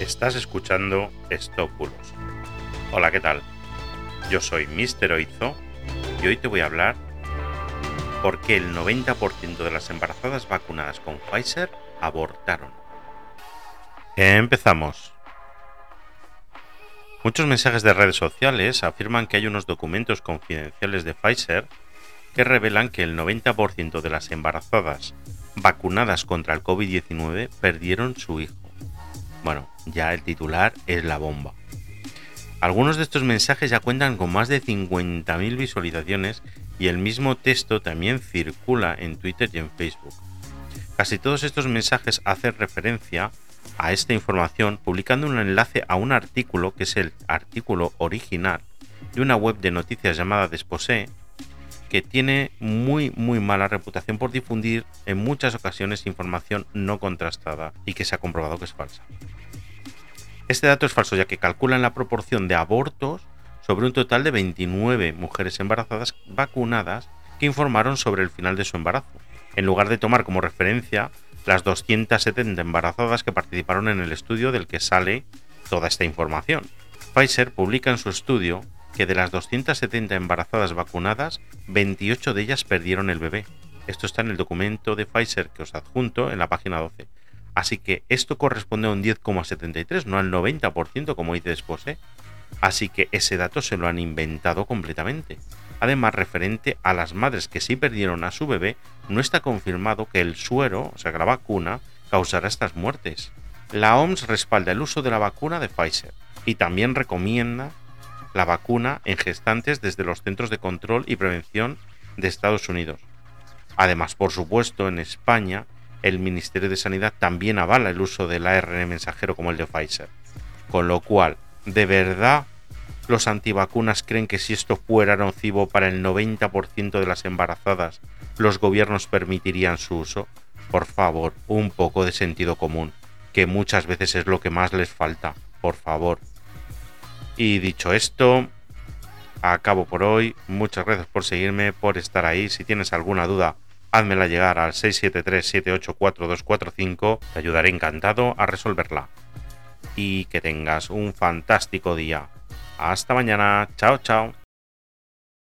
Estás escuchando Stopulus. Hola, ¿qué tal? Yo soy Mr. Oizo y hoy te voy a hablar por qué el 90% de las embarazadas vacunadas con Pfizer abortaron. Empezamos. Muchos mensajes de redes sociales afirman que hay unos documentos confidenciales de Pfizer que revelan que el 90% de las embarazadas vacunadas contra el COVID-19 perdieron su hijo. Bueno, ya el titular es la bomba. Algunos de estos mensajes ya cuentan con más de 50.000 visualizaciones y el mismo texto también circula en Twitter y en Facebook. Casi todos estos mensajes hacen referencia a esta información publicando un enlace a un artículo que es el artículo original de una web de noticias llamada Desposé que tiene muy muy mala reputación por difundir en muchas ocasiones información no contrastada y que se ha comprobado que es falsa. Este dato es falso ya que calculan la proporción de abortos sobre un total de 29 mujeres embarazadas vacunadas que informaron sobre el final de su embarazo, en lugar de tomar como referencia las 270 embarazadas que participaron en el estudio del que sale toda esta información. Pfizer publica en su estudio que de las 270 embarazadas vacunadas, 28 de ellas perdieron el bebé. Esto está en el documento de Pfizer que os adjunto en la página 12. Así que esto corresponde a un 10,73, no al 90% como dice después. ¿eh? Así que ese dato se lo han inventado completamente. Además, referente a las madres que sí perdieron a su bebé, no está confirmado que el suero, o sea, que la vacuna, causará estas muertes. La OMS respalda el uso de la vacuna de Pfizer y también recomienda la vacuna en gestantes desde los Centros de Control y Prevención de Estados Unidos. Además, por supuesto, en España, el Ministerio de Sanidad también avala el uso del ARN mensajero como el de Pfizer. Con lo cual, ¿de verdad los antivacunas creen que si esto fuera nocivo para el 90% de las embarazadas, los gobiernos permitirían su uso? Por favor, un poco de sentido común, que muchas veces es lo que más les falta. Por favor, y dicho esto, acabo por hoy. Muchas gracias por seguirme, por estar ahí. Si tienes alguna duda, házmela llegar al 673-784-245. Te ayudaré encantado a resolverla. Y que tengas un fantástico día. Hasta mañana. Chao, chao.